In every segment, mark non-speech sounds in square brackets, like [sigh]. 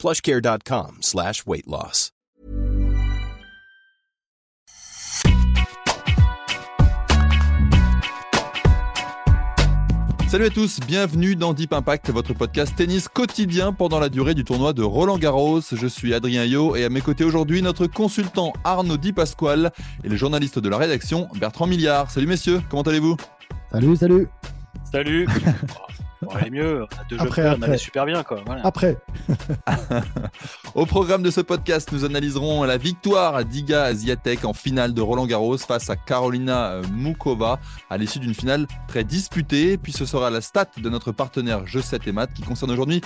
plushcare.com slash weight loss. Salut à tous, bienvenue dans Deep Impact, votre podcast tennis quotidien pendant la durée du tournoi de Roland Garros. Je suis Adrien Yo et à mes côtés aujourd'hui notre consultant Arnaud Di Pasquale et le journaliste de la rédaction Bertrand Milliard. Salut messieurs, comment allez-vous? Salut, salut. Salut. [laughs] On allait mieux, on a deux Après, jeux on allait super bien quoi. Voilà. Après, [laughs] Au programme de ce podcast, nous analyserons la victoire d'Iga Ziatek en finale de Roland Garros face à Carolina euh, Mukova à l'issue d'une finale très disputée. Puis ce sera la stat de notre partenaire Jeu 7 et Maths qui concerne aujourd'hui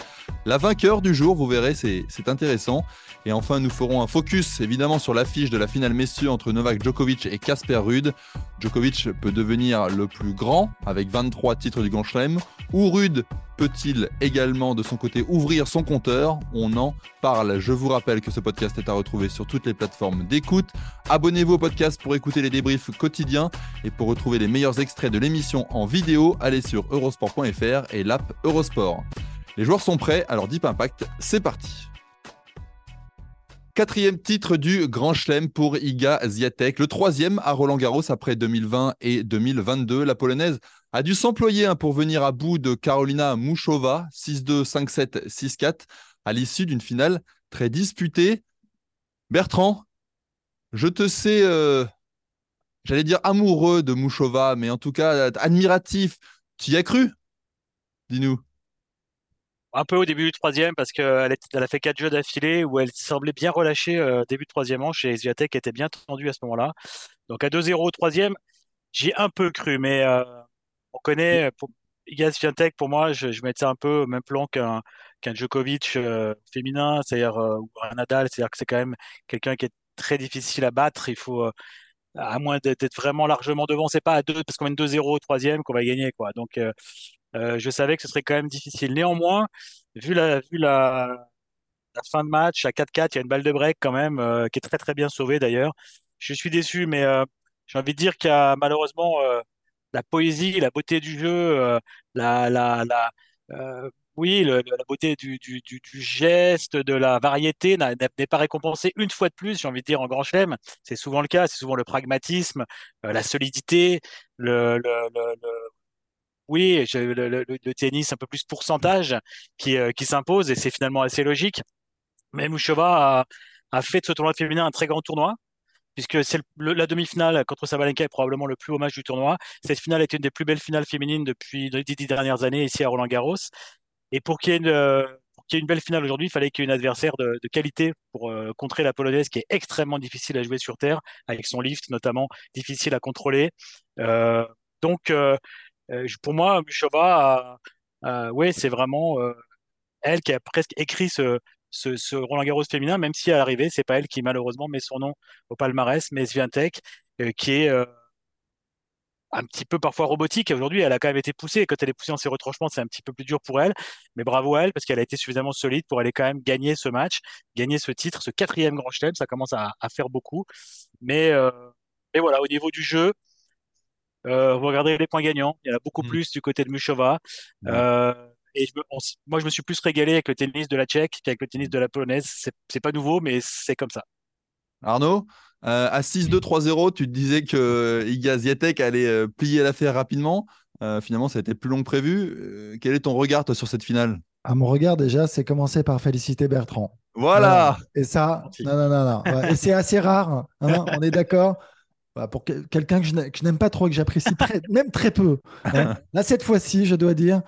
la vainqueur du jour. Vous verrez, c'est c'est intéressant. Et enfin, nous ferons un focus évidemment sur l'affiche de la finale messieurs entre Novak Djokovic et Casper Ruud. Djokovic peut devenir le plus grand avec 23 titres du Grand Chelem ou Peut-il également de son côté ouvrir son compteur? On en parle. Je vous rappelle que ce podcast est à retrouver sur toutes les plateformes d'écoute. Abonnez-vous au podcast pour écouter les débriefs quotidiens et pour retrouver les meilleurs extraits de l'émission en vidéo, allez sur eurosport.fr et l'app Eurosport. Les joueurs sont prêts, alors Deep Impact, c'est parti. Quatrième titre du Grand Chelem pour Iga Ziatek, le troisième à Roland Garros après 2020 et 2022. La Polonaise a dû s'employer hein, pour venir à bout de Carolina Muchova, 6-2, 5-7, 6-4, à l'issue d'une finale très disputée. Bertrand, je te sais, euh, j'allais dire amoureux de Muchova, mais en tout cas admiratif. Tu y as cru? Dis-nous. Un peu au début du troisième parce qu'elle a fait quatre jeux d'affilée où elle semblait bien relâchée euh, début de troisième manche et Swiatek était bien tendu à ce moment-là. Donc à 2-0 au troisième, j'y ai un peu cru, mais euh, on connaît pour, Iga Swiatek pour moi, je, je mettais un peu au même plan qu'un qu'un Djokovic euh, féminin, c'est-à-dire euh, ou un Nadal, c'est-à-dire que c'est quand même quelqu'un qui est très difficile à battre. Il faut euh, à moins d'être vraiment largement devant, c'est pas à deux parce qu'on mène 2-0 au troisième qu'on va gagner quoi. Donc euh, euh, je savais que ce serait quand même difficile. Néanmoins, vu la, vu la, la fin de match à 4-4, il y a une balle de break quand même euh, qui est très très bien sauvée d'ailleurs. Je suis déçu, mais euh, j'ai envie de dire qu'il y a malheureusement euh, la poésie, la beauté du jeu, euh, la, la, la, euh, oui, le- la beauté du, du, du, du geste, de la variété n'est pas récompensée une fois de plus, j'ai envie de dire, en Grand Chelem. C'est souvent le cas, c'est souvent le pragmatisme, euh, la solidité, le, le, le, oui, le tennis un peu plus pourcentage qui, euh, qui s'impose et c'est finalement assez logique. Mais Mouchova a, a fait de ce tournoi féminin un très grand tournoi, puisque c'est la demi-finale contre Sabalenka est probablement le plus haut match du tournoi. Cette finale est une des plus belles finales féminines depuis les dix dernières années ici à Roland-Garros. Et pour qu'il y ait une, belle finale aujourd'hui, il fallait qu'il y ait une adversaire de, qualité pour euh, contrer la Polonaise, qui est extrêmement difficile à jouer sur terre, avec son lift notamment, difficile à contrôler. Euh, donc, euh, pour moi, Muchova, ouais, c'est vraiment elle qui a presque écrit ce, ce, ce Roland-Garros féminin, même si à l'arrivée, c'est pas elle qui malheureusement met son nom au palmarès, mais Swiatek, euh, qui est euh, un petit peu parfois robotique. Aujourd'hui, elle a quand même été poussée. Et quand elle est poussée en ses retranchements, c'est un petit peu plus dur pour elle. Mais bravo à elle, parce qu'elle a été suffisamment solide pour aller quand même gagner ce match, gagner ce titre, ce quatrième Grand Chelem. Ça commence à, à faire beaucoup. Mais, euh, mais voilà, au niveau du jeu, euh, regardez les points gagnants. Il y en a beaucoup Mm. plus du côté de Muchova. Mm. Euh, et je me- on s- moi, je me suis plus régalé avec le tennis de la Tchèque qu'avec le tennis de la Polonaise. C'est pas nouveau, mais c'est comme ça. Arnaud, euh, à 6-2, 3-0, tu te disais que euh, Iga Ziatek allait euh, plier l'affaire rapidement. Euh, finalement, ça a été plus long que prévu. Euh, quel est ton regard toi, sur cette finale? À mon regard, déjà, c'est commencer par féliciter Bertrand. Voilà Et ça, non, non, non, non. Ouais, Et c'est assez rare, hein, on est d'accord. Bah, pour que- quelqu'un que je n'a- que je n'aime pas trop, que j'apprécie très- même très peu. hein. Là, cette fois-ci, je dois dire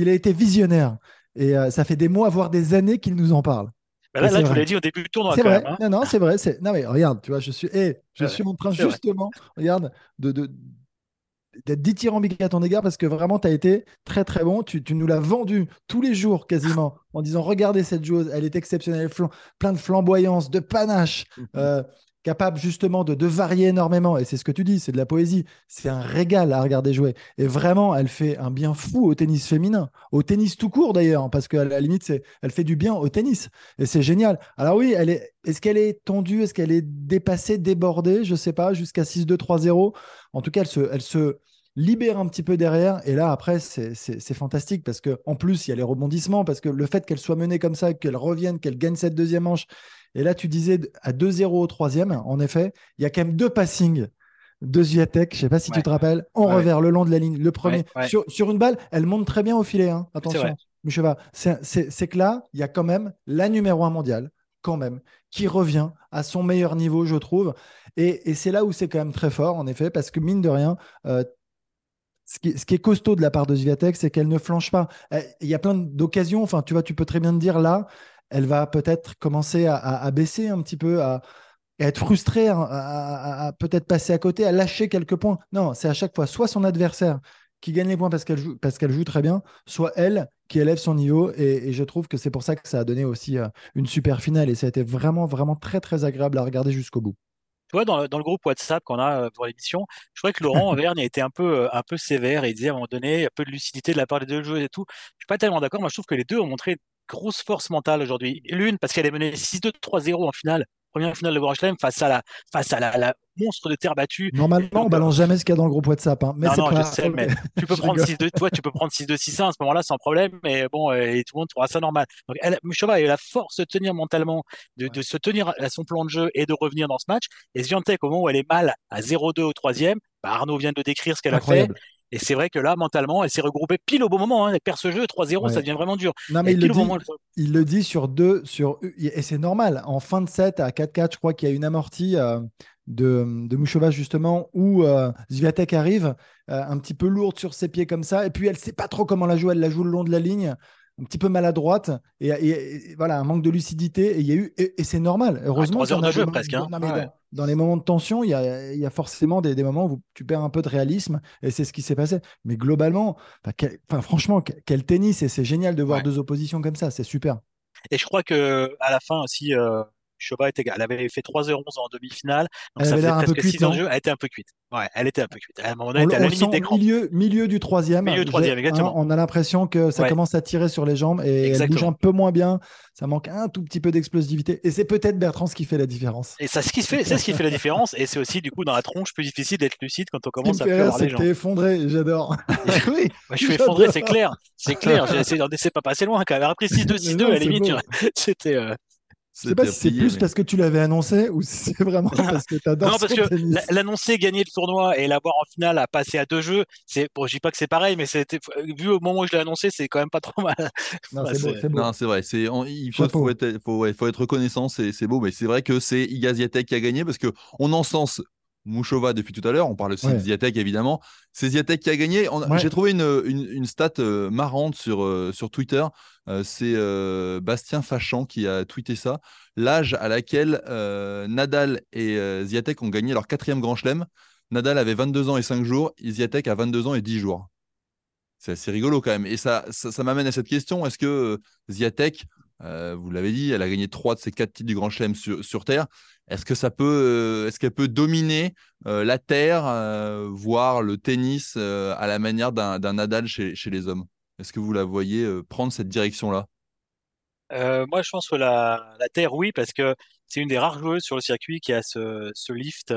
qu'il a été visionnaire. Et euh, ça fait des mois, voire des années qu'il nous en parle. Bah là, je vous l'ai dit au début du tournoi C'est vrai. même. hein. Non, non, c'est vrai. Non, mais regarde, tu vois, je suis, eh, je Ouais, suis en train vrai. justement, regarde, de, de, d'être dithyrambique à ton égard parce que vraiment, tu as été très très bon. Tu, nous l'as vendu tous les jours quasiment en disant regardez cette joueuse, elle est exceptionnelle, plein de flamboyance, de panache. Euh, capable justement de, de, varier énormément. Et c'est ce que tu dis, c'est de la poésie. C'est un régal à regarder jouer. Et vraiment, elle fait un bien fou au tennis féminin, au tennis tout court d'ailleurs, parce qu'à la limite, c'est, elle fait du bien au tennis. Et c'est génial. Alors oui, elle est, est-ce qu'elle est tendue Est-ce qu'elle est dépassée, débordée Je sais pas, jusqu'à 6-2-3-0. En tout cas, elle se, elle se libère un petit peu derrière. Et là, après, c'est fantastique parce qu'en plus, il y a les rebondissements, parce que le fait qu'elle soit menée comme ça, qu'elle revienne, qu'elle gagne cette deuxième manche. Et là, tu disais à 2-0 au troisième, en effet, il y a quand même deux passings de Zviatek, je ne sais pas si tu te rappelles, en revers, le long de la ligne. Le premier, sur, une balle, elle monte très bien au filet. Hein. Attention, c'est que là, il y a quand même la numéro un mondiale, quand même, qui revient à son meilleur niveau, je trouve. Et, c'est là où c'est quand même très fort, en effet, parce que mine de rien, euh, ce qui, est costaud de la part de Zviatek, c'est qu'elle ne flanche pas. Il y a plein d'occasions. Enfin, tu vois, tu peux très bien te dire là, elle va peut-être commencer à, baisser un petit peu, à, être frustrée, à, peut-être passer à côté, à lâcher quelques points. Non, c'est à chaque fois soit son adversaire qui gagne les points parce qu'elle joue, parce qu'elle joue très bien, soit elle qui élève son niveau. Et, je trouve que c'est pour ça que ça a donné aussi euh, une super finale. Et ça a été vraiment, vraiment très, très agréable à regarder jusqu'au bout tu vois, dans, le groupe WhatsApp qu'on a euh, pour l'émission, je crois que Laurent [laughs] Auvergne a été un peu, euh, un peu sévère et il disait à un moment donné un peu de lucidité de la part des deux joueurs et tout. Je suis pas tellement d'accord. Moi, je trouve que les deux ont montré grosse force mentale aujourd'hui. L'une, parce qu'elle est menée 6-2-3-0 en finale, première finale de Grand Chelem, face à la, face à la, monstre de terre battue. Normalement, on balance jamais ce qu'il y a dans le groupe WhatsApp. Hein. Mais non, non, je sais, mais [laughs] tu peux prendre 6-2, toi, tu peux prendre 6-2-6-1 à ce moment-là sans problème, mais bon, euh, et tout le monde trouvera ça normal. Donc, elle, a eu la force de tenir mentalement, de, de, se tenir à son plan de jeu et de revenir dans ce match. Et Zviantec, au moment où elle est mal à 0-2 au troisième, bah Arnaud vient de décrire ce qu'elle a fait. Et c'est vrai que là, mentalement, elle s'est regroupée pile au bon moment. Hein. Elle perd ce jeu 3-0, ça devient vraiment dur. Non, mais il le, dit, sur deux, sur, et c'est normal. En fin de set, à 4-4, je crois qu'il y a une amortie euh, de, de Mouchova, justement, où euh, Zviatek arrive euh, un petit peu lourde sur ses pieds comme ça. Et puis, elle ne sait pas trop comment la jouer. Elle la joue le long de la ligne un petit peu maladroite et, voilà un manque de lucidité et il y a eu et, c'est normal. Heureusement ah, de jeu presque hein. dans, les moments de tension il y a, y a forcément des, des, moments où tu perds un peu de réalisme et c'est ce qui s'est passé. Mais globalement enfin, franchement quel tennis et c'est génial de voir deux oppositions comme ça c'est super. Et je crois que à la fin aussi euh, Choba était, elle avait fait 3h11 en demi-finale. Donc elle ça fait presque 6 en jeu. Elle était un peu cuite. Ouais, elle était un peu cuite. À un moment donné, elle était à la limite d'écran. Milieu, milieu du troisième. Milieu du troisième, exactement. on a l'impression que ça commence à tirer sur les jambes et elle bouge un peu moins bien. Ça manque un tout petit peu d'explosivité. Et c'est peut-être Bertrand ce qui fait la différence. Et ça, ce qui fait, c'est ce qui fait la différence. Et c'est aussi, du coup, dans la tronche, plus difficile d'être lucide quand on commence à avoir les jambes. effondré, j'adore. [laughs] oui, je suis [laughs] effondré, c'est clair. C'est clair. J'ai essayé d'en pas passer loin quand même. Après 6-2, 6-2, à la limite, [laughs] c'était. Je sais pas si c'est plus parce que tu l'avais annoncé ou si c'est [laughs] vraiment parce que tu adores Non, parce que l'annoncer, gagner le tournoi et l'avoir en finale à passer à deux jeux, c'est bon, je dis pas que c'est pareil, mais c'était vu au moment où je l'ai annoncé, c'est quand même pas trop [laughs] mal. Non, c'est Non, c'est vrai. C'est il faut, faut, être, faut, faut, être reconnaissant, c'est beau, mais c'est vrai que c'est Igaziatek qui a gagné parce que on encense Mouchova depuis tout à l'heure, on parle aussi de Ziatek évidemment. C'est Ziatek qui a gagné. J'ai trouvé une, une, stat euh, marrante sur, euh, sur Twitter. Euh, c'est Bastien Fachan qui a tweeté ça. L'âge à laquelle Nadal et Ziatek ont gagné leur quatrième grand chelem. Nadal avait 22 ans et 5 jours, et Ziatek a 22 ans et 10 jours. C'est assez rigolo quand même. Et ça, ça, m'amène à cette question est-ce que Ziatek, vous l'avez dit, elle a gagné 3 de ses 4 titres du Grand Chelem sur, Terre. Est-ce que ça peut, euh, est-ce qu'elle peut dominer euh, la terre, euh, voire le tennis à la manière d'un Nadal chez, les hommes? Est-ce que vous la voyez prendre cette direction-là? Moi, je pense que la, terre, oui, parce que c'est une des rares joueuses sur le circuit qui a ce lift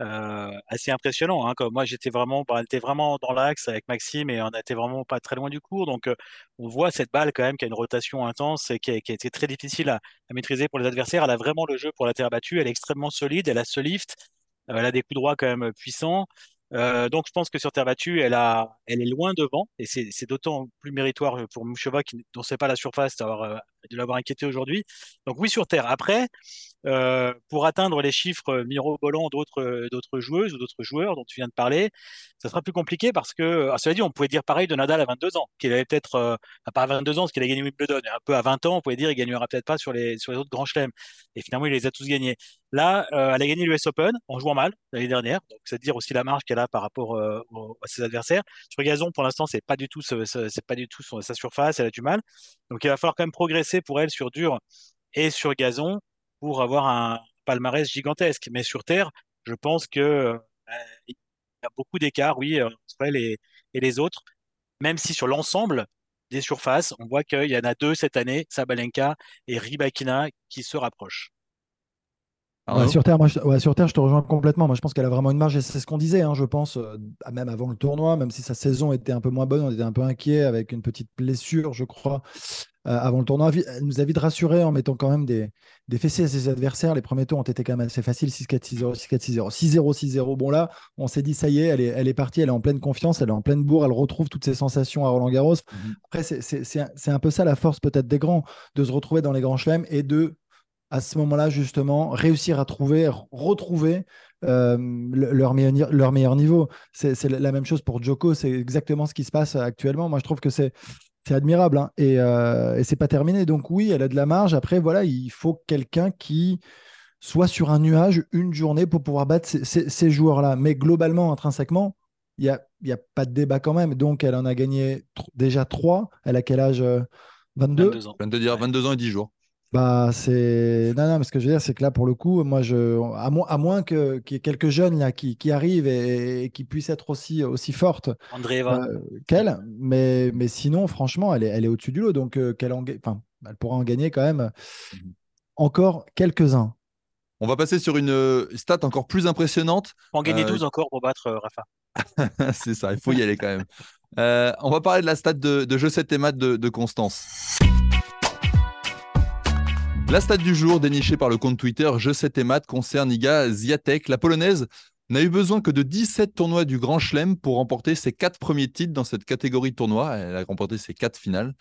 euh, assez impressionnant. Hein, comme moi, j'étais vraiment, bah, était vraiment dans l'axe avec Maxime et on était vraiment pas très loin du cours. Donc, euh, on voit cette balle quand même qui a une rotation intense et qui a, été très difficile à, maîtriser pour les adversaires. Elle a vraiment le jeu pour la terre battue. Elle est extrêmement solide. Elle a ce lift. Euh, elle a des coups droits quand même puissants. donc, je pense que sur terre battue, elle a, elle est loin devant et c'est d'autant plus méritoire pour Mouchova qui dont c'est pas la surface d'avoir de l'avoir inquiété aujourd'hui. Donc oui, sur Terre. Après, euh, pour atteindre les chiffres mirobolants d'autres d'autres joueuses ou d'autres joueurs dont tu viens de parler, ça sera plus compliqué parce que, ah, cela dit, on pouvait dire pareil de Nadal à 22 ans, qu'il avait peut-être, euh, à 22 ans, parce qu'il a gagné Wimbledon, un peu à 20 ans, on pouvait dire il gagnera peut-être pas sur les, sur les autres grands chelems. Et finalement, il les a tous gagnés. Là, euh, elle a gagné l'US Open en jouant mal l'année dernière, donc c'est dire aussi la marge qu'elle a par rapport à ses adversaires. Sur gazon, pour l'instant, c'est pas du tout, c'est pas du tout sa surface, elle a du mal. Donc il va falloir quand même progresser pour elle sur dur et sur gazon pour avoir un palmarès gigantesque. Mais sur terre, je pense que euh, il y a beaucoup d'écart, oui, entre elle et, les autres. Même si sur l'ensemble des surfaces, on voit qu'il y en a deux cette année, Sabalenka et Ribakina, qui se rapprochent. Sur, terre, moi, je, sur Terre, je te rejoins complètement. Moi, je pense qu'elle a vraiment une marge et c'est ce qu'on disait, hein, je pense, euh, même avant le tournoi, même si sa saison était un peu moins bonne, on était un peu inquiet avec une petite blessure, je crois, euh, avant le tournoi. Elle nous a vite rassuré en mettant quand même des, des fessées à ses adversaires. Les premiers tours ont été quand même assez faciles 6-4, 6-0, 6-4, 6-0, 6-0, 6-0. Bon, là, on s'est dit, ça y est elle, est, elle est partie, elle est en pleine confiance, elle est en pleine bourre, elle retrouve toutes ses sensations à Roland Garros. Mhm. Après, c'est un peu ça la force peut-être des grands, de se retrouver dans les grands chelems et de à ce moment-là, justement, réussir à trouver, retrouver euh, leur, meilleur, leur meilleur niveau. C'est la même chose pour Joko, c'est exactement ce qui se passe actuellement. Moi, je trouve que c'est admirable hein. et, euh, et c'est pas terminé. Donc oui, elle a de la marge. Après, voilà, il faut quelqu'un qui soit sur un nuage une journée pour pouvoir battre ces, joueurs-là. Mais globalement, intrinsèquement, il n'y a, y a pas de débat quand même. Donc elle en a gagné déjà trois. Elle a quel âge 22 22 ans. 22 ans et 10 jours. Bah, c'est. Non, non, mais ce que je veux dire, c'est que là, pour le coup, moi, je. À, moins, à moins qu'il y ait quelques jeunes là, qui, qui arrivent et, qui puissent être aussi, aussi fortes euh, qu'elle. Mais, mais sinon, franchement, elle est, elle est au-dessus du lot. Donc, euh, qu'elle en... enfin, elle pourra en gagner quand même mhm. encore quelques-uns. On va passer sur une euh, stat encore plus impressionnante. En gagner 12 encore pour battre Rafa. [laughs] c'est ça, il faut y aller quand même. on va parler de la stat de, de jeu 7 et mat de, de Constance. La stat du jour dénichée par le compte Twitter Je sais tes maths concerne Iga Ziatek. La polonaise n'a eu besoin que de 17 tournois du Grand Chelem pour remporter ses quatre premiers titres dans cette catégorie de tournoi. Elle a remporté ses quatre finales.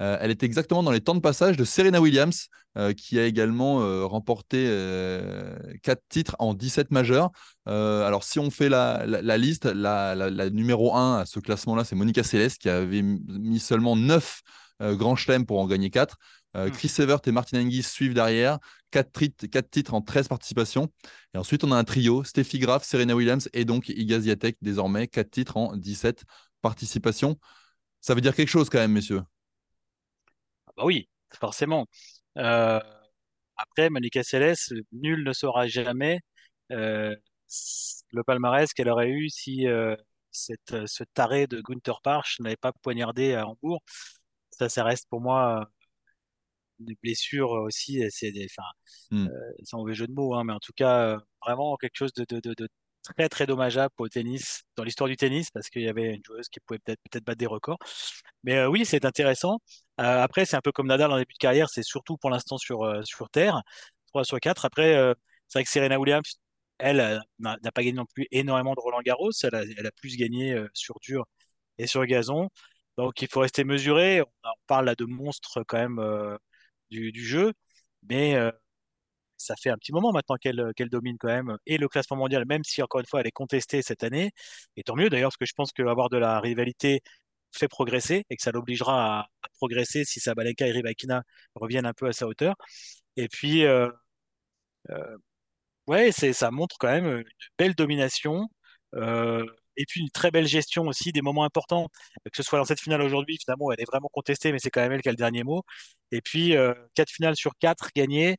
Euh, elle est exactement dans les temps de passage de Serena Williams, euh, qui a également euh, remporté quatre titres en 17 majeurs. alors, si on fait la, liste, la, numéro 1 à ce classement-là, c'est Monica Seles, qui avait mis seulement 9 Grands Chelem pour en gagner 4. Euh, hmm. Chris Evert et Martin Hingis suivent derrière. 4, titres en 13 participations. Et ensuite, on a un trio Steffi Graf, Serena Williams et donc Iga Swiatek désormais. 4 titres en 17 participations. Ça veut dire quelque chose quand même, messieurs. Ah bah oui, forcément. Euh, après, Monica Seles, nul ne saura jamais euh, le palmarès qu'elle aurait eu si cette, ce taré de Gunther Parch n'avait pas poignardé à Hambourg. Ça, ça reste pour moi des blessures aussi, c'est des, mmh. sans mauvais jeu de mots, hein, mais en tout cas, vraiment quelque chose de, de, de, très très dommageable au tennis, dans l'histoire du tennis, parce qu'il y avait une joueuse qui pouvait peut-être peut-être battre des records. Mais oui, c'est intéressant. après, c'est un peu comme Nadal en début de carrière, c'est surtout pour l'instant sur, sur terre, 3 sur 4. Après, c'est vrai que Serena Williams, elle, n'a pas gagné non plus énormément de Roland Garros, elle a, elle a plus gagné sur dur et sur gazon. Donc il faut rester mesuré. On, parle là de monstres quand même du, jeu, mais euh, ça fait un petit moment maintenant qu'elle qu'elle domine quand même et le classement mondial, même si encore une fois elle est contestée cette année. Et tant mieux d'ailleurs, parce que je pense qu'avoir de la rivalité fait progresser et que ça l'obligera à, progresser si Sabalenka et Rybakina reviennent un peu à sa hauteur. Et puis, euh, euh, ouais, ça montre quand même une belle domination. Euh, et puis une très belle gestion aussi des moments importants, que ce soit dans cette finale aujourd'hui, finalement, elle est vraiment contestée, mais c'est quand même elle qui a le dernier mot. Et puis, euh, quatre finales sur quatre gagnées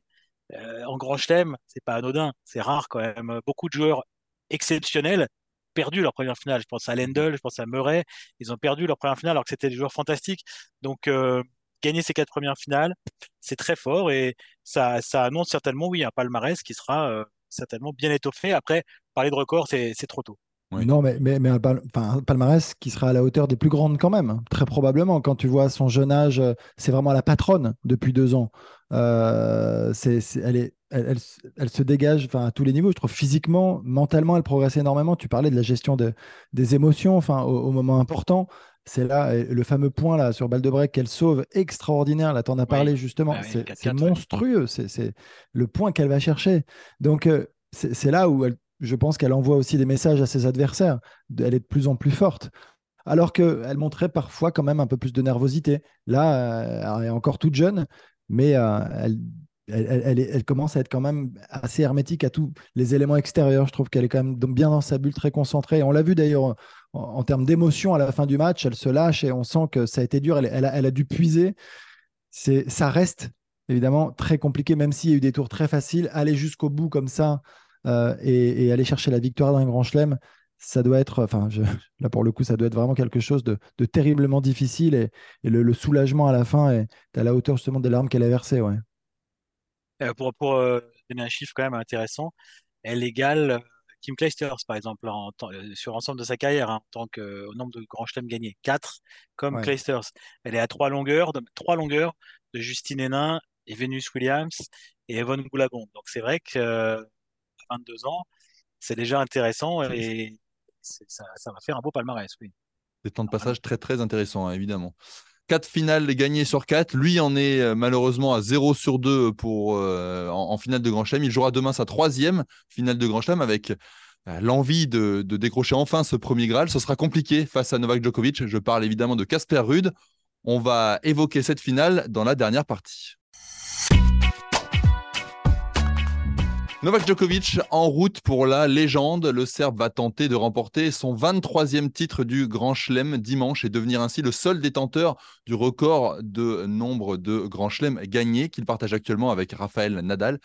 euh, en grand chelem, c'est pas anodin, c'est rare quand même. Beaucoup de joueurs exceptionnels perdu leur première finale. Je pense à Lendl, je pense à Murray, ils ont perdu leur première finale alors que c'était des joueurs fantastiques. Donc, euh, gagner ces quatre premières finales, c'est très fort et ça, ça annonce certainement, oui, un palmarès qui sera certainement bien étoffé. Après, parler de record, c'est trop tôt. Non, mais, mais, mais un, palmarès qui sera à la hauteur des plus grandes quand même, très probablement. Quand tu vois son jeune âge, euh, c'est vraiment la patronne depuis deux ans. Euh, elle, est, elle, elle, se dégage à tous les niveaux. Je trouve physiquement, mentalement, elle progresse énormément. Tu parlais de la gestion de, des émotions enfin, au, moment important. c'est là le fameux point là sur balle de break qu'elle sauve extraordinaire. Là, tu en as parlé justement. Ah c'est monstrueux. C'est le point qu'elle va chercher. Donc, euh, c'est là où je pense qu'elle envoie aussi des messages à ses adversaires. Elle est de plus en plus forte. Alors qu'elle montrait parfois quand même un peu plus de nervosité. Là, elle est encore toute jeune, mais elle elle, commence à être quand même assez hermétique à tous les éléments extérieurs. Je trouve qu'elle est quand même bien dans sa bulle, très concentrée. on l'a vu d'ailleurs en, termes d'émotion à la fin du match. Elle se lâche et on sent que ça a été dur. Elle, a, dû puiser. Ça reste évidemment très compliqué, même s'il y a eu des tours très faciles. Aller jusqu'au bout comme ça euh, et, aller chercher la victoire d'un grand chelem, ça doit être, enfin, [laughs] là pour le coup, ça doit être vraiment quelque chose de, terriblement difficile et, le, soulagement à la fin est à la hauteur justement des larmes qu'elle a versées. Ouais. Euh, pour, pour euh, donner un chiffre quand même intéressant, elle égale Kim Clijsters, par exemple, en, sur l'ensemble de sa carrière, hein, en tant que au nombre de grands chelems gagnés. 4 comme ouais. Elle est à trois longueurs, de, trois longueurs de Justine Hénin et Venus Williams et Evan Goulagon. Donc c'est vrai que 22 ans, c'est déjà intéressant et ça, ça, va faire un beau palmarès, oui. Des temps de passage très très intéressants, hein, évidemment. 4 finales gagnées sur 4. Lui en est euh, malheureusement à 0 sur 2 pour, euh, en, finale de Grand Chelem. Il jouera demain sa troisième finale de Grand Chelem avec euh, l'envie de, de, décrocher enfin ce premier Graal. Ce sera compliqué face à Novak Djokovic. Je parle évidemment de Casper Ruud. On va évoquer cette finale dans la dernière partie. Novak Djokovic en route pour la légende. Le Serbe va tenter de remporter son 23e titre du Grand Chelem dimanche et devenir ainsi le seul détenteur du record de nombre de Grand Chelem gagnés qu'il partage actuellement avec Rafael Nadal.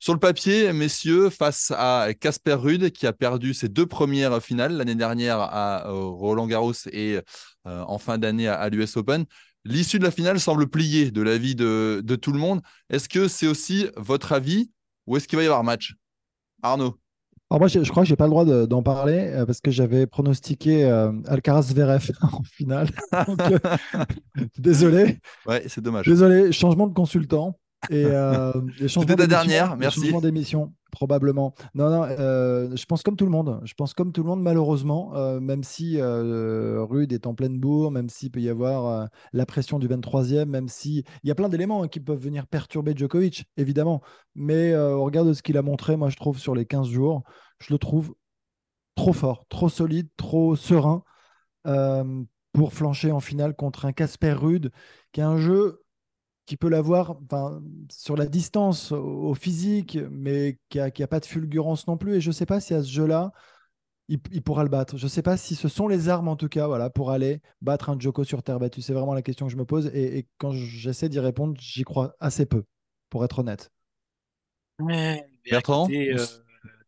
Sur le papier, messieurs, face à Casper Ruud qui a perdu ses deux premières finales l'année dernière à euh, Roland Garros et euh, en fin d'année à, l'US Open, l'issue de la finale semble plier de l'avis de tout le monde. Est-ce que c'est aussi votre avis où est-ce qu'il va y avoir match? Arnaud alors moi, je, crois que je n'ai pas le droit d'en parler euh, parce que j'avais pronostiqué euh, Alcaraz-Zverev [laughs] en finale. Euh, [laughs] désolé. Ouais, c'est dommage. Désolé, changement de consultant. Et, [laughs] C'était ta dernière, merci. Changement d'émission, probablement. Non, non, euh, je pense comme tout le monde. Je pense comme tout le monde, malheureusement, euh, même si euh, Rude est en pleine bourre, même s'il peut y avoir la pression du 23e, même si il y a plein d'éléments hein, qui peuvent venir perturber Djokovic, évidemment. Mais au regard de ce qu'il a montré, moi, je trouve sur les 15 jours, je le trouve trop fort, trop solide, trop serein pour flancher en finale contre un Casper Rude, qui a un jeu qui peut l'avoir sur la distance, au, physique, mais qui n'a a pas de fulgurance non plus. Et je ne sais pas si à ce jeu-là, il, pourra le battre. Je ne sais pas si ce sont les armes, en tout cas, voilà, pour aller battre un Joko sur terre battue. C'est vraiment la question que je me pose. Et, quand j'essaie d'y répondre, j'y crois assez peu, pour être honnête. Bertrand euh,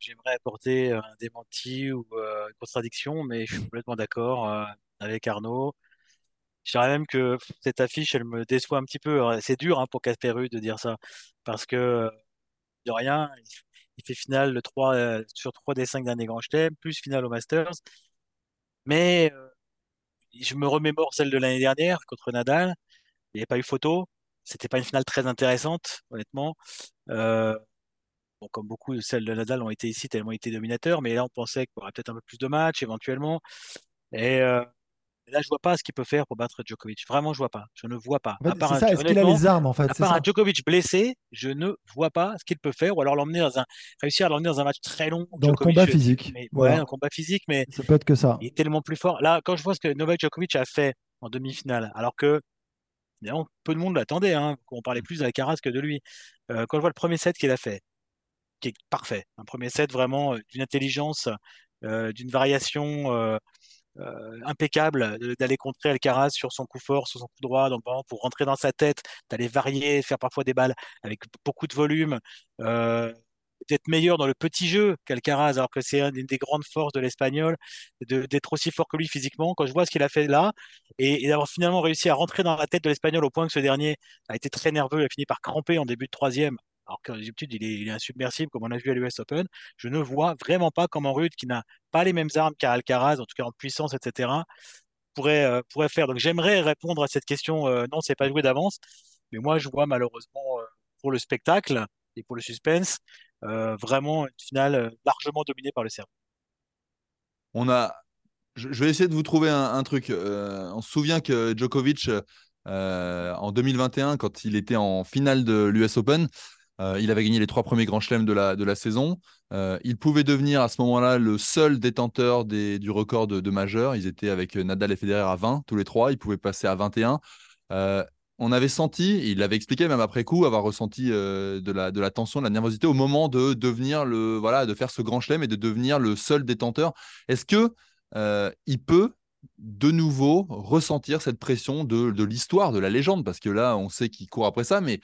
J'aimerais apporter un démenti ou euh, une contradiction, mais je suis complètement d'accord euh, avec Arnaud. Je dirais même que cette affiche, elle me déçoit un petit peu. C'est dur hein, pour Casperu de dire ça, parce que de rien, il fait finale le 3, euh, sur 3 des 5 derniers grands chelems, plus finale au Masters. Mais euh, je me remémore celle de l'année dernière contre Nadal. Il n'y avait pas eu photo. C'était pas une finale très intéressante, honnêtement. Euh, bon, comme beaucoup, celles de Nadal ont été ici tellement été dominateurs, mais là, on pensait qu'il y aurait peut-être un peu plus de matchs éventuellement. Et là, je vois pas ce qu'il peut faire pour battre Djokovic. Vraiment, je vois pas. Je ne vois pas. c'est ça. Est-ce qu'il a les armes en fait? À part un Djokovic blessé, je ne vois pas ce qu'il peut faire. Ou alors l'emmener dans un réussir à l'emmener dans un match très long. Dans le combat physique. Mais, ouais, un combat physique, mais ça peut être que ça. Il est tellement plus fort. Là, quand je vois ce que Novak Djokovic a fait en demi-finale, alors que peu de monde l'attendait. Hein, on parlait plus d'Alcaraz que de lui. Euh, quand je vois le premier set qu'il a fait, qui est parfait, un premier set vraiment euh, d'une intelligence, euh, d'une variation euh, impeccable d'aller contrer Alcaraz sur son coup fort, sur son coup droit, donc pour rentrer dans sa tête, d'aller varier, faire parfois des balles avec beaucoup de volume, euh, d'être meilleur dans le petit jeu qu'Alcaraz, alors que c'est une des grandes forces de l'Espagnol, d'être aussi fort que lui physiquement. Quand je vois ce qu'il a fait là, et, d'avoir finalement réussi à rentrer dans la tête de l'Espagnol au point que ce dernier a été très nerveux, il a fini par cramper en début de troisième, alors que d'habitude il est, insubmersible comme on a vu à l'US Open, je ne vois vraiment pas comment Rude, qui n'a pas les mêmes armes qu'Alcaraz, en tout cas en puissance, etc., pourrait, euh, pourrait faire. Donc j'aimerais répondre à cette question, euh, non, c'est pas joué d'avance, mais moi je vois malheureusement euh, pour le spectacle et pour le suspense, vraiment une finale largement dominée par le Serbe. On a Je, vais essayer de vous trouver un, truc. on se souvient que Djokovic, en 2021, quand il était en finale de l'US Open, il avait gagné les trois premiers grands chelems de la, de la saison. il pouvait devenir à ce moment-là le seul détenteur du record de, de majeur. Ils étaient avec Nadal et Federer à 20, tous les trois. Ils pouvaient passer à 21 on avait senti, il l'avait expliqué même après coup, avoir ressenti euh, de, la, de la tension, de la nervosité au moment de devenir le, voilà, de faire ce grand chelem et de devenir le seul détenteur. Est-ce que euh, il peut de nouveau ressentir cette pression de, de l'histoire, de la légende? Parce que là, on sait qu'il court après ça, mais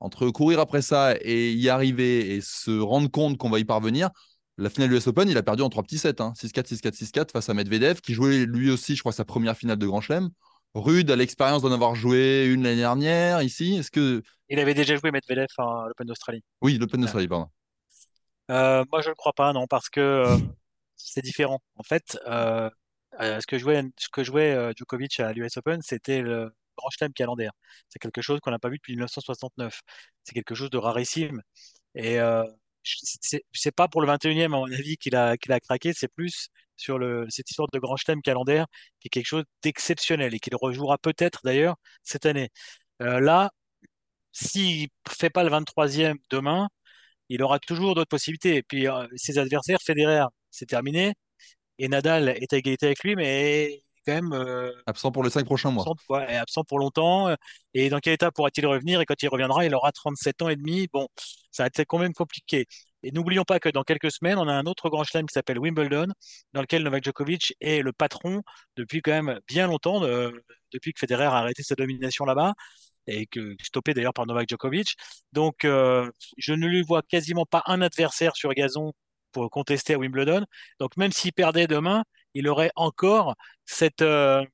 entre courir après ça et y arriver et se rendre compte qu'on va y parvenir, la finale du US Open, il a perdu en trois petits sets, hein, 6-4, 6-4, 6-4 face à Medvedev, qui jouait lui aussi, je crois, sa première finale de Grand Chelem. Rude a l'expérience d'en avoir joué une l'année dernière ici. Est-ce que il avait déjà joué Medvedev à l'Open d'Australie Oui, l'Open d'Australie, pardon. Euh, moi, je ne crois pas, non, parce que euh, c'est différent. En fait, euh, ce que jouait, ce que jouait Djokovic à l'US Open, c'était le Grand Chelem calendaire. C'est quelque chose qu'on n'a pas vu depuis 1969. C'est quelque chose de rarissime. Et c'est pas pour le 21e, à mon avis, qu'il a, a craqué, c'est plus sur le, cette histoire de grand chelem calendaire qui est quelque chose d'exceptionnel et qu'il rejouera peut-être d'ailleurs cette année. Euh, là, s'il fait pas le 23e demain, il aura toujours d'autres possibilités. Et puis euh, ses adversaires, Federer, c'est terminé. Et Nadal est à égalité avec lui, mais quand même euh, absent pour les cinq prochains mois. Absent, absent pour longtemps. Et dans quel état pourra-t-il revenir? Et quand il reviendra, il aura 37 ans et demi. Bon, ça va être quand même compliqué. Et n'oublions pas que dans quelques semaines, on a un autre grand chelem qui s'appelle Wimbledon, dans lequel Novak Djokovic est le patron depuis quand même bien longtemps, depuis que Federer a arrêté sa domination là-bas et que stoppé d'ailleurs par Novak Djokovic. Donc, euh, je ne lui vois quasiment pas un adversaire sur gazon pour contester à Wimbledon. Donc, même s'il perdait demain, il aurait encore cette, euh,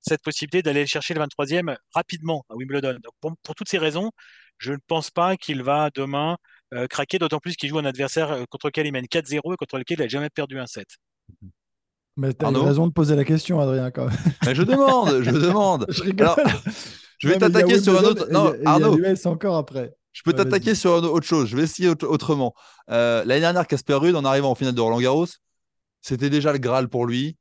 cette possibilité d'aller chercher le 23e rapidement à Wimbledon. Donc, pour toutes ces raisons, je ne pense pas qu'il va demain euh, craquer, d'autant plus qu'il joue un adversaire euh, contre lequel il mène 4-0 et contre lequel il n'a jamais perdu un set. Mais tu as raison de poser la question, Adrien, quand même. Mais je demande, je [laughs] demande. je rigole. je vais t'attaquer sur un autre. Non, Arnaud. encore après. Je peux t'attaquer sur autre chose. Je vais essayer autrement. Euh, l'année dernière, Casper Ruud, en arrivant en finale de Roland Garros, c'était déjà le Graal pour lui.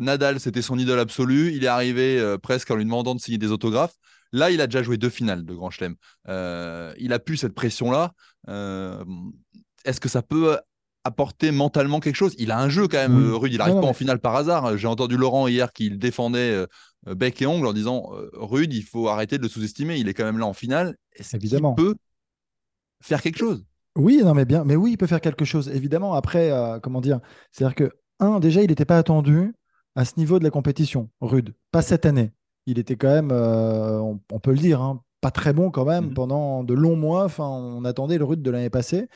Nadal, c'était son idole absolue. Il est arrivé presque en lui demandant de signer des autographes. Là, il a déjà joué deux finales de Grand Chelem. Euh, il a pu cette pression-là. Euh, est-ce que ça peut apporter mentalement quelque chose? Il a un jeu quand même, oui. Rude. Il n'arrive pas en finale par hasard. J'ai entendu Laurent hier qui le défendait euh, bec et ongle en disant Rude, il faut arrêter de le sous-estimer. Il est quand même là en finale. Est-ce qu'il peut faire quelque chose? Oui, non, mais bien, mais oui, il peut faire quelque chose. Évidemment, après, comment dire C'est-à-dire que un, déjà, il n'était pas attendu à ce niveau de la compétition, Rude. Pas cette année il était quand même, euh, on, peut le dire, hein, pas très bon quand même. Mhm. Pendant de longs mois, enfin, on attendait le Rude de l'année passée.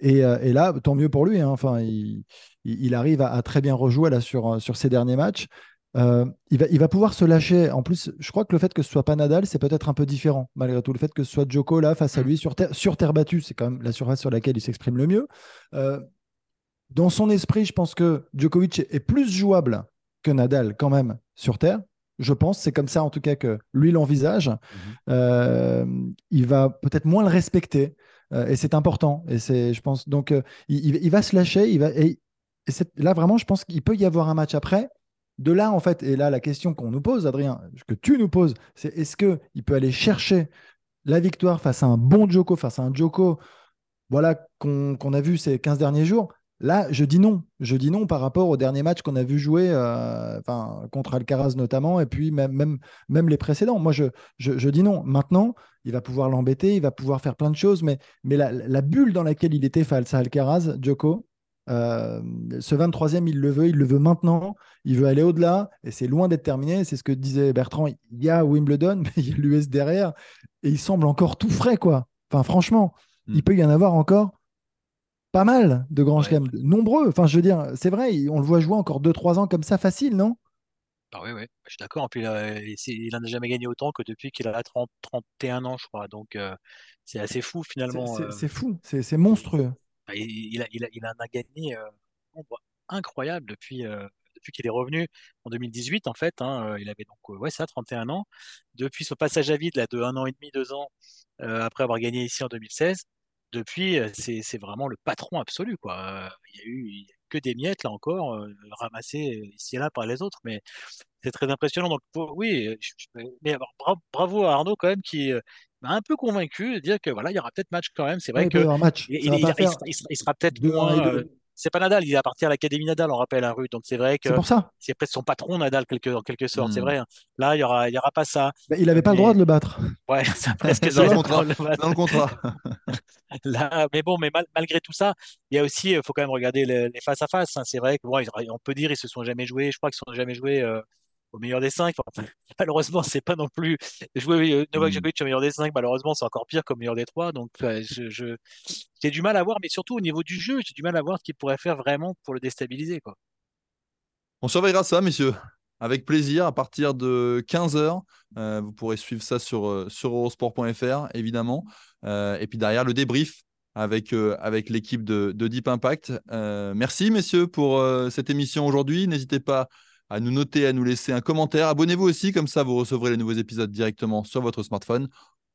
Et, euh, là, tant mieux pour lui. Hein, enfin, il, arrive à, très bien rejouer là sur, sur ses derniers matchs. Euh, il, va, il va pouvoir se lâcher. En plus, je crois que le fait que ce soit pas Nadal, c'est peut-être un peu différent, malgré tout. Le fait que ce soit Joko là face à lui sur terre, sur terre battue, c'est quand même la surface sur laquelle il s'exprime le mieux. dans son esprit, je pense que Djokovic est plus jouable que Nadal quand même sur terre je pense. C'est comme ça, en tout cas, que lui l'envisage. Mhm. Euh, il va peut-être moins le respecter. Euh, et c'est important. Et c'est, je pense, donc, euh, il, va se lâcher. Il va, et, là, vraiment, je pense qu'il peut y avoir un match après. De là, en fait, et là, la question qu'on nous pose, Adrien, que tu nous poses, c'est est-ce qu'il peut aller chercher la victoire face à un bon Joko, face à un Joko voilà, qu'on a vu ces 15 derniers jours? Là, je dis non. Je dis non par rapport au dernier match qu'on a vu jouer euh, contre Alcaraz notamment, et puis même, les précédents. Moi, je, dis non. Maintenant, il va pouvoir l'embêter, il va pouvoir faire plein de choses, mais, mais la, bulle dans laquelle il était face à Alcaraz, Djoko, euh, ce 23e, il le veut, il le veut maintenant, il veut aller au-delà, et c'est loin d'être terminé. C'est ce que disait Bertrand. Il y a Wimbledon, [laughs] mais il y a l'US derrière, et il semble encore tout frais, quoi. Enfin, franchement, il hmm. peut y en avoir encore pas mal de grands chelems, nombreux. Enfin, je veux dire, c'est vrai, on le voit jouer encore 2-3 ans comme ça, facile, non? Ah oui, oui, je suis d'accord. Puis il n'en a jamais gagné autant que depuis qu'il a 30, 31 ans, je crois. Donc euh, c'est assez fou finalement. C'est euh. fou, c'est monstrueux. Bah, il, a, il, en a gagné un euh, nombre incroyable depuis, depuis qu'il est revenu en 2018, en fait. Hein, il avait donc ouais, ça, 31 ans. Depuis son passage à vide là, de 1 an et demi, 2 ans, après avoir gagné ici en 2016, depuis, c'est vraiment le patron absolu. Quoi. Il y a eu que des miettes, là encore, ramassées ici et là par les autres. Mais c'est très impressionnant. Donc, oui, mais bravo à Arnaud quand même qui m'a un peu convaincu de dire que voilà, il y aura peut-être match quand même. C'est vrai que il, sera peut-être moins. c'est pas Nadal, il appartient à l'Académie Nadal, on rappelle, un hein. Donc c'est vrai que c'est peut-être son patron Nadal quelque, en quelque sorte. C'est mmh. vrai. Hein. Là, il y aura, il y aura pas ça. Bah, il n'avait pas le droit de le battre. Ouais, [laughs] c'est presque dans, le contrat. dans le contrat. [laughs] Là, mais bon, mais malgré tout ça, il y a aussi, il faut quand même regarder les, face à face. Hein. C'est vrai que bon, on peut dire ils se sont jamais joués. Je crois qu'ils se sont jamais joués. Euh, au meilleur des cinq. [laughs] malheureusement, c'est pas non plus jouer euh, Novak hmm. Djokovic au meilleur des cinq. Malheureusement, c'est encore pire qu'au meilleur des trois. Donc, je, j'ai du mal à voir, mais surtout au niveau du jeu, j'ai du mal à voir ce qu'il pourrait faire vraiment pour le déstabiliser. Quoi. On surveillera ça, messieurs. Avec plaisir, à partir de 15h, euh, vous pourrez suivre ça sur, euh, sur eurosport.fr, évidemment. et puis derrière, le débrief avec, avec l'équipe de, de, Deep Impact. merci, messieurs, pour cette émission aujourd'hui. N'hésitez pas à nous noter, à nous laisser un commentaire. Abonnez-vous aussi, comme ça vous recevrez les nouveaux épisodes directement sur votre smartphone.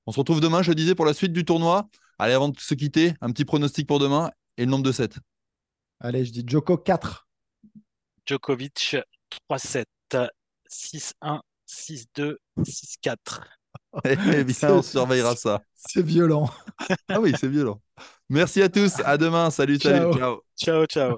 On se retrouve demain, je le disais, pour la suite du tournoi. Allez, avant de se quitter, un petit pronostic pour demain et le nombre de 7. Allez, je dis Djoko 4. Djokovic 3-7, 6-1, 6-2, 6-4. Eh bien, on surveillera ça. C'est violent. ah oui, c'est violent. Merci à tous. À demain. Salut, salut. Ciao, ciao. ciao.